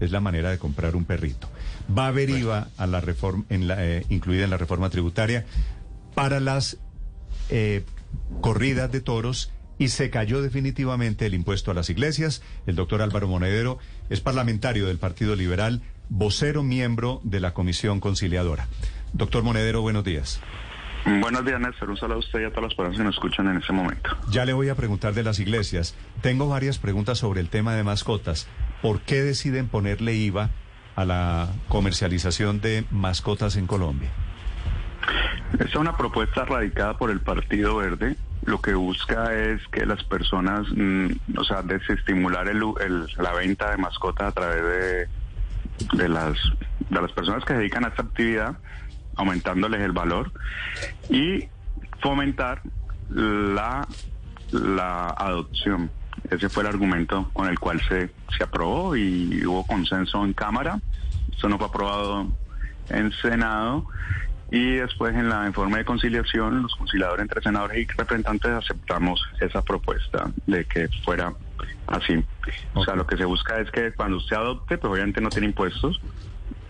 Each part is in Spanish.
Es la manera de comprar un perrito. Va a haber IVA a la reforma, en la, eh, incluida en la reforma tributaria para las eh, corridas de toros y se cayó definitivamente el impuesto a las iglesias. El doctor Álvaro Monedero es parlamentario del Partido Liberal, vocero miembro de la Comisión Conciliadora. Doctor Monedero, buenos días. Buenos días, Néstor. Un saludo a usted y a todas las personas que nos escuchan en este momento. Ya le voy a preguntar de las iglesias. Tengo varias preguntas sobre el tema de mascotas. ¿Por qué deciden ponerle IVA a la comercialización de mascotas en Colombia? Es una propuesta radicada por el Partido Verde. Lo que busca es que las personas, mm, o sea, desestimular el, la venta de mascotas a través de, de, las, de las personas que se dedican a esta actividad, aumentándoles el valor y fomentar la, la adopción. Ese fue el argumento con el cual se, se aprobó y hubo consenso en Cámara. Esto no fue aprobado en Senado y después en la informe de conciliación, los conciliadores entre senadores y representantes aceptamos esa propuesta de que fuera así. O sea, lo que se busca es que cuando usted adopte, pues obviamente no tiene impuestos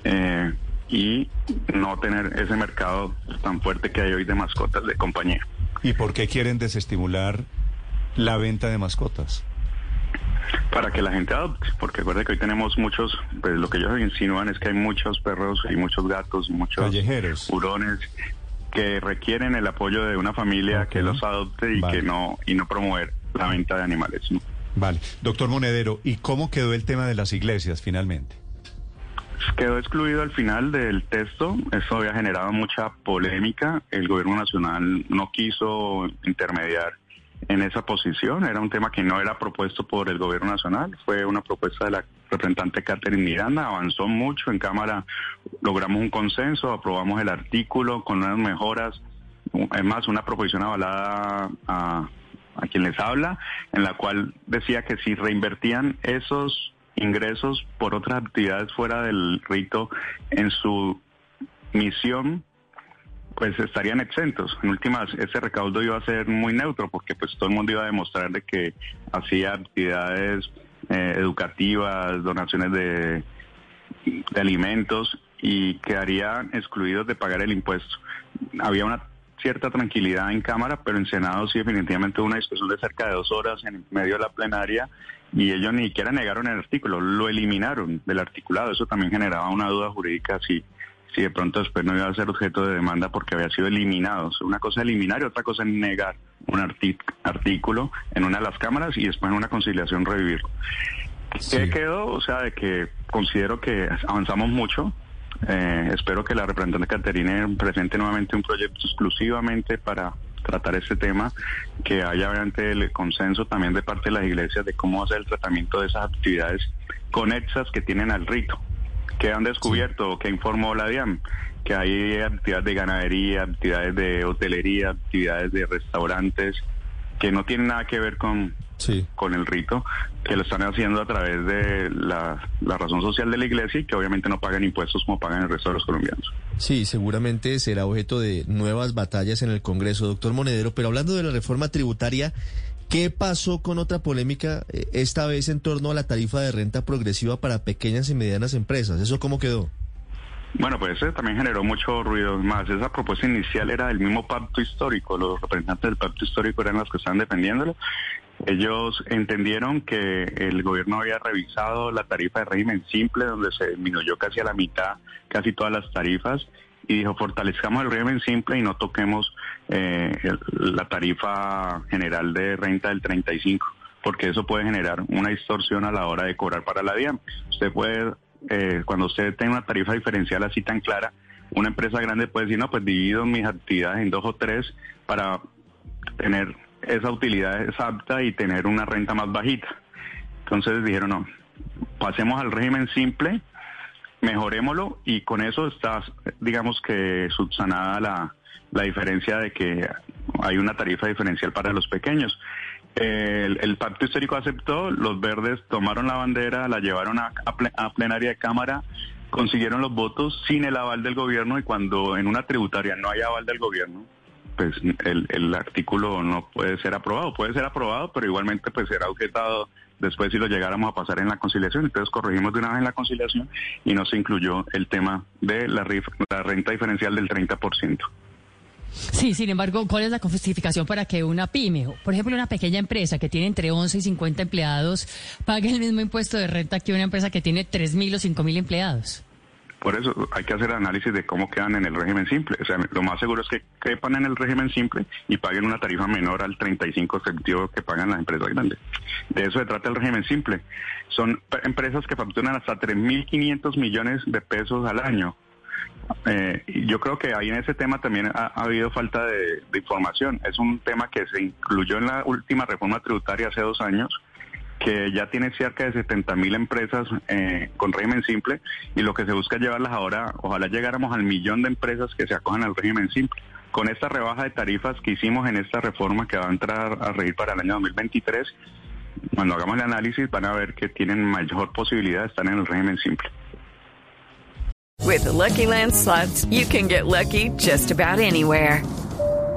eh, y no tener ese mercado tan fuerte que hay hoy de mascotas de compañía. ¿Y por qué quieren desestimular la venta de mascotas? Para que la gente adopte, porque recuerde que hoy tenemos muchos, pues lo que ellos insinúan es que hay muchos perros y muchos gatos muchos Callejeros. hurones que requieren el apoyo de una familia que los adopte y Vale. que no y no promover la venta de animales. ¿no? Vale. Doctor Monedero, ¿y cómo quedó el tema de las iglesias finalmente? Quedó excluido al final del texto, eso había generado mucha polémica, el gobierno nacional no quiso intermediar en esa posición, era un tema que no era propuesto por el gobierno nacional, fue una propuesta de la representante Catherine Miranda, avanzó mucho en Cámara, logramos un consenso, aprobamos el artículo con unas mejoras, es más, una proposición avalada a, a quien les habla, en la cual decía que si reinvertían esos ingresos por otras actividades fuera del rito en su misión, pues estarían exentos. En últimas, ese recaudo iba a ser muy neutro porque pues todo el mundo iba a demostrar de que hacía actividades eh, educativas, donaciones de, alimentos y quedarían excluidos de pagar el impuesto. Había una cierta tranquilidad en Cámara, pero en Senado sí definitivamente hubo una discusión de cerca de dos horas en medio de la plenaria y ellos ni siquiera negaron el artículo, lo eliminaron del articulado. Eso también generaba una duda jurídica si, si de pronto después no iba a ser objeto de demanda porque había sido eliminado. O sea, una cosa es eliminar y otra cosa es negar un artículo en una de las cámaras y después en una conciliación revivirlo. ¿Qué quedó? O sea, de que considero que avanzamos mucho. Eh, espero que la representante Caterina presente nuevamente un proyecto exclusivamente para tratar este tema, que haya obviamente el consenso también de parte de las iglesias de cómo hacer el tratamiento de esas actividades conexas que tienen al rito. Que han descubierto, que informó la DIAN, que hay actividades de ganadería, actividades de hotelería, actividades de restaurantes, que no tienen nada que ver con, Sí. con el rito, que lo están haciendo a través de la, la razón social de la iglesia y que obviamente no pagan impuestos como pagan el resto de los colombianos. Sí, seguramente será objeto de nuevas batallas en el Congreso, doctor Monedero. Pero hablando de la reforma tributaria, ¿qué pasó con otra polémica, eh, esta vez en torno a la tarifa de renta progresiva para pequeñas y medianas empresas? ¿Eso cómo quedó? Bueno, pues eso también generó mucho ruido. Más, esa propuesta inicial era del mismo pacto histórico. Los representantes del pacto histórico eran los que estaban defendiéndolo. Ellos entendieron que el gobierno había revisado la tarifa de régimen simple, donde se disminuyó casi a la mitad casi todas las tarifas, y dijo, fortalezcamos el régimen simple y no toquemos eh, la tarifa general de renta del 35, porque eso puede generar una distorsión a la hora de cobrar para la DIAN. Usted puede, eh, cuando usted tenga una tarifa diferencial así tan clara, una empresa grande puede decir, no, pues divido mis actividades en dos o tres para tener esa utilidad exacta y tener una renta más bajita. Entonces dijeron, no, pasemos al régimen simple, mejorémoslo y con eso está, digamos que subsanada la, la diferencia de que hay una tarifa diferencial para los pequeños. El, el, pacto histórico aceptó, los verdes tomaron la bandera, la llevaron a, a, plenaria de Cámara, consiguieron los votos sin el aval del gobierno y cuando en una tributaria no hay aval del gobierno, pues el, el artículo no puede ser aprobado. Puede ser aprobado, pero igualmente pues será objetado después si lo llegáramos a pasar en la conciliación. Entonces corregimos de una vez en la conciliación y no se incluyó el tema de la, renta diferencial del 30%. Sí, sin embargo, ¿cuál es la justificación para que una pyme, por ejemplo, una pequeña empresa que tiene entre 11 y 50 empleados, pague el mismo impuesto de renta que una empresa que tiene 3.000 o 5.000 empleados? Por eso hay que hacer análisis de cómo quedan en el régimen simple. O sea, lo más seguro es que quepan en el régimen simple y paguen una tarifa menor al 35 efectivo que pagan las empresas grandes. De eso se trata el régimen simple. Son empresas que facturan hasta 3.500 millones de pesos al año eh, yo creo que ahí en ese tema también ha, habido falta de, información. Es un tema que se incluyó en la última reforma tributaria hace dos años, que ya tiene cerca de 70 mil empresas eh, con régimen simple y lo que se busca es llevarlas ahora, ojalá llegáramos al millón de empresas que se acojan al régimen simple. Con esta rebaja de tarifas que hicimos en esta reforma que va a entrar a regir para el año 2023, cuando hagamos el análisis van a ver que tienen mayor posibilidad de estar en el régimen simple. With Lucky Land slots, you can get lucky just about anywhere.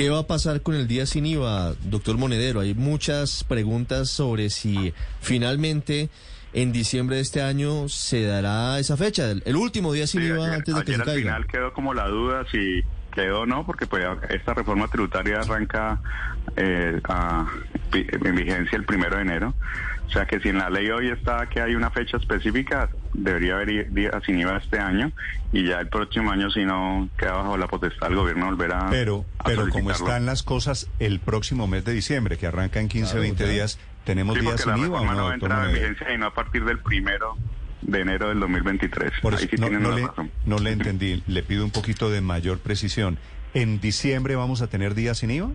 ¿Qué va a pasar con el día sin IVA, doctor Monedero? Hay muchas preguntas sobre si finalmente en diciembre de este año se dará esa fecha, el, último día sin IVA antes de que se caiga. Al final quedó como la duda si quedó o no, porque pues esta reforma tributaria arranca eh, a, en vigencia el primero de enero. O sea que si en la ley hoy está que hay una fecha específica, debería haber días sin IVA este año y ya el próximo año si no queda bajo la potestad del gobierno volverá pero, Pero como están las cosas el próximo mes de diciembre, que arranca en 15 o 20 días, ¿tenemos días sin IVA o no? no entra en vigencia y no a partir del primero de enero del 2023. Por eso, no, no, le, no le entendí, le pido un poquito de mayor precisión. ¿En diciembre vamos a tener días sin IVA?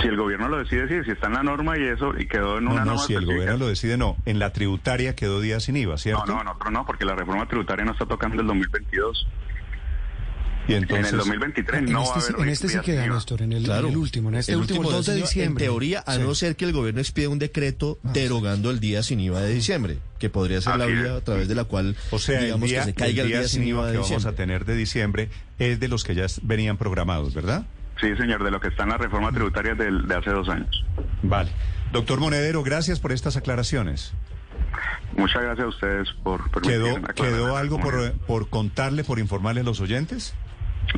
Si el gobierno lo decide, sí, si está en la norma y eso, y quedó en una no, no, si el gobierno lo decide, no. En la tributaria quedó día sin IVA, ¿cierto? No, no, en no, porque la reforma tributaria no está tocando el 2022. Y entonces, en el 2023 en no este, va a haber En este sí queda, Néstor, en el, claro, en el último, en este el último, 2 de diciembre. En teoría, a sí. no ser que el gobierno expida un decreto ah, derogando sí. el día sin IVA de diciembre, que podría ser la vía a través de la cual, o sea, digamos, el día, que se caiga el día, el día sin IVA de que diciembre. vamos a tener de diciembre es de los que ya venían programados, ¿verdad? Sí, señor, de lo que está en la reforma tributaria del, de hace dos años. Vale. Doctor Monedero, gracias por estas aclaraciones. Muchas gracias a ustedes por ¿Quedó, ¿quedó algo por, por contarle, por informarle a los oyentes?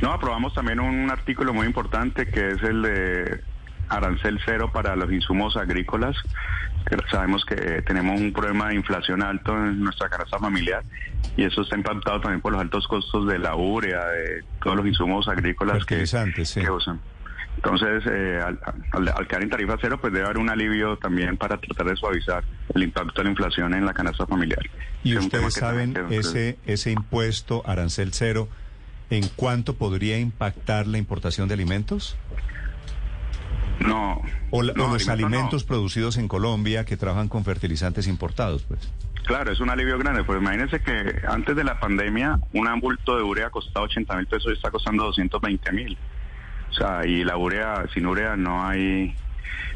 No, aprobamos también un artículo muy importante que es el de arancel cero para los insumos agrícolas. Sabemos que tenemos un problema de inflación alto en nuestra canasta familiar y eso está impactado también por los altos costos de la urea, de todos los insumos agrícolas que, sí. que usan. Entonces, eh, al, al, al, quedar en tarifa cero, pues debe haber un alivio también para tratar de suavizar el impacto de la inflación en la canasta familiar. ¿Y es ustedes saben ese, ese impuesto arancel cero, en cuánto podría impactar la importación de alimentos? No. O, la, no, o los alimentos no. producidos en Colombia que trabajan con fertilizantes importados, pues. Claro, es un alivio grande, pues imagínense que antes de la pandemia un bulto de urea costaba 80 mil pesos y está costando 220 mil. O sea, y la urea, sin urea no hay,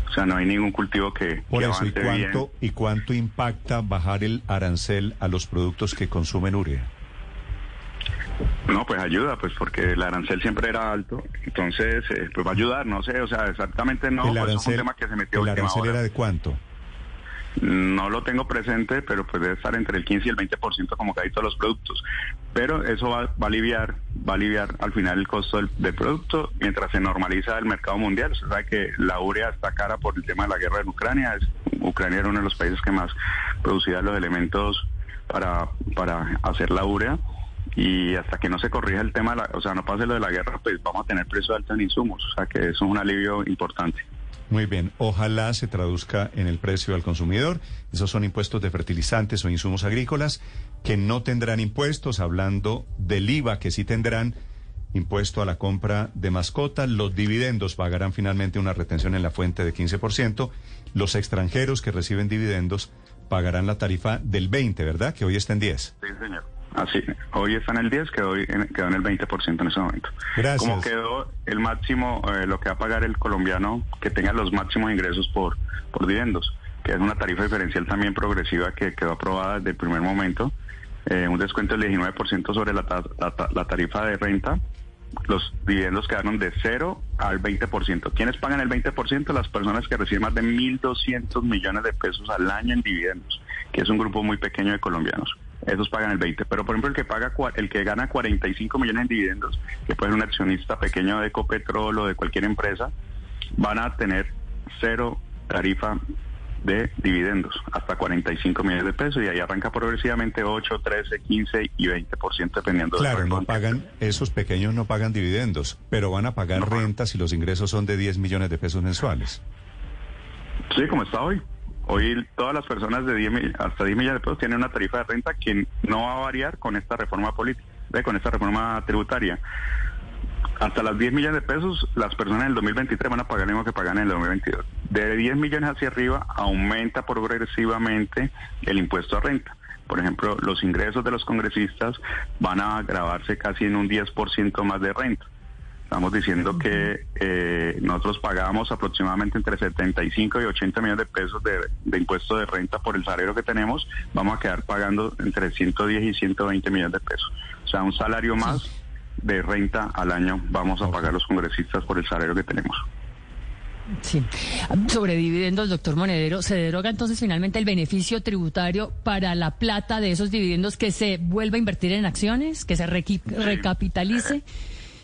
o sea, no hay ningún cultivo que... Por que eso, ¿y cuánto, ¿y cuánto impacta bajar el arancel a los productos que consumen urea? No, pues ayuda, pues porque el arancel siempre era alto, entonces eh, pues va a ayudar, no sé, o sea, exactamente no, el arancel, pues es un tema que se metió ¿El arancel era de cuánto? No lo tengo presente, pero pues debe estar entre el 15 y el 20% como que hay todos los productos. Pero eso va, va, a aliviar, va a aliviar al final el costo del, del, producto mientras se normaliza el mercado mundial. Usted sabe que la urea está cara por el tema de la guerra en Ucrania. Es, Ucrania era uno de los países que más producía los elementos para, para hacer la urea y hasta que no se corrija el tema, o sea, no pase lo de la guerra, pues vamos a tener precio alto en insumos, o sea que eso es un alivio importante. Muy bien, ojalá se traduzca en el precio al consumidor. Esos son impuestos de fertilizantes o insumos agrícolas que no tendrán impuestos, hablando del IVA que sí tendrán impuesto a la compra de mascotas, los dividendos pagarán finalmente una retención en la fuente de 15%, los extranjeros que reciben dividendos pagarán la tarifa del 20, ¿verdad? Que hoy está en 10. Sí, señor. Así, hoy está en el 10, quedó en, quedó en el 20% en ese momento. Gracias. Como quedó el máximo, eh, lo que va a pagar el colombiano que tenga los máximos ingresos por, por dividendos, que es una tarifa diferencial también progresiva que quedó aprobada desde el primer momento, eh, un descuento del 19% sobre la, la, tarifa de renta los dividendos quedaron de 0 al 20%. ¿Quiénes pagan el 20%? Las personas que reciben más de 1.200 millones de pesos al año en dividendos, que es un grupo muy pequeño de colombianos esos pagan el 20. Pero por ejemplo el que paga el que gana 45 millones en dividendos, que puede ser un accionista pequeño de Ecopetrol o de cualquier empresa, van a tener cero tarifa de dividendos, hasta 45 millones de pesos y ahí arranca progresivamente 8, 13, 15 y 20% dependiendo claro, de no pagan, esos pequeños no pagan dividendos, pero van a pagar rentas y los ingresos son de 10 millones de pesos mensuales. Sí, como está hoy. Hoy todas las personas de 10, hasta 10 millones de pesos tienen una tarifa de renta que no va a variar con esta reforma política, con esta reforma tributaria. Hasta las 10 millones de pesos, las personas en el 2023 van a pagar lo mismo que pagan en el 2022. De 10 millones hacia arriba, aumenta progresivamente el impuesto a renta. Por ejemplo, los ingresos de los congresistas van a grabarse casi en un 10% más de renta. Estamos diciendo que eh, nosotros pagamos aproximadamente entre 75 y 80 millones de pesos de, de impuesto de renta por el salario que tenemos. Vamos a quedar pagando entre 110 y 120 millones de pesos. O sea, un salario más de renta al año vamos a pagar los congresistas por el salario que tenemos. Sí. Sobre dividendos, doctor Monedero, ¿se deroga entonces finalmente el beneficio tributario para la plata de esos dividendos que se vuelva a invertir en acciones, que se recapitalice?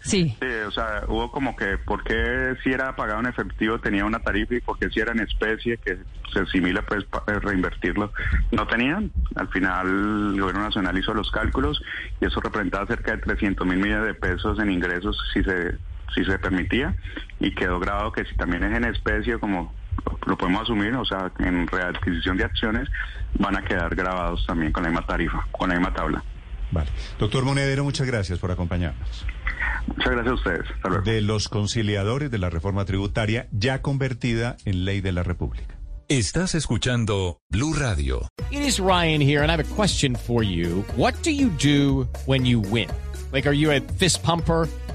Sí. o sea, hubo como que, ¿por qué si era pagado en efectivo tenía una tarifa y por qué si era en especie que se asimila pues eh, reinvertirlo? No tenían. Al final el gobierno nacional hizo los cálculos y eso representaba cerca de 300 mil millones de pesos en ingresos si se si se permitía y quedó grabado que si también es en especie como lo podemos asumir, o sea, en readquisición de acciones van a quedar grabados también con la misma tarifa, con la misma tabla. Vale. Doctor Monedero, muchas gracias por acompañarnos. Muchas gracias a ustedes. De los conciliadores de la reforma tributaria ya convertida en ley de la República. Estás escuchando Blue Radio. It is Ryan here and I have a question for you. What do you do when you win? Like, are you a fist pumper?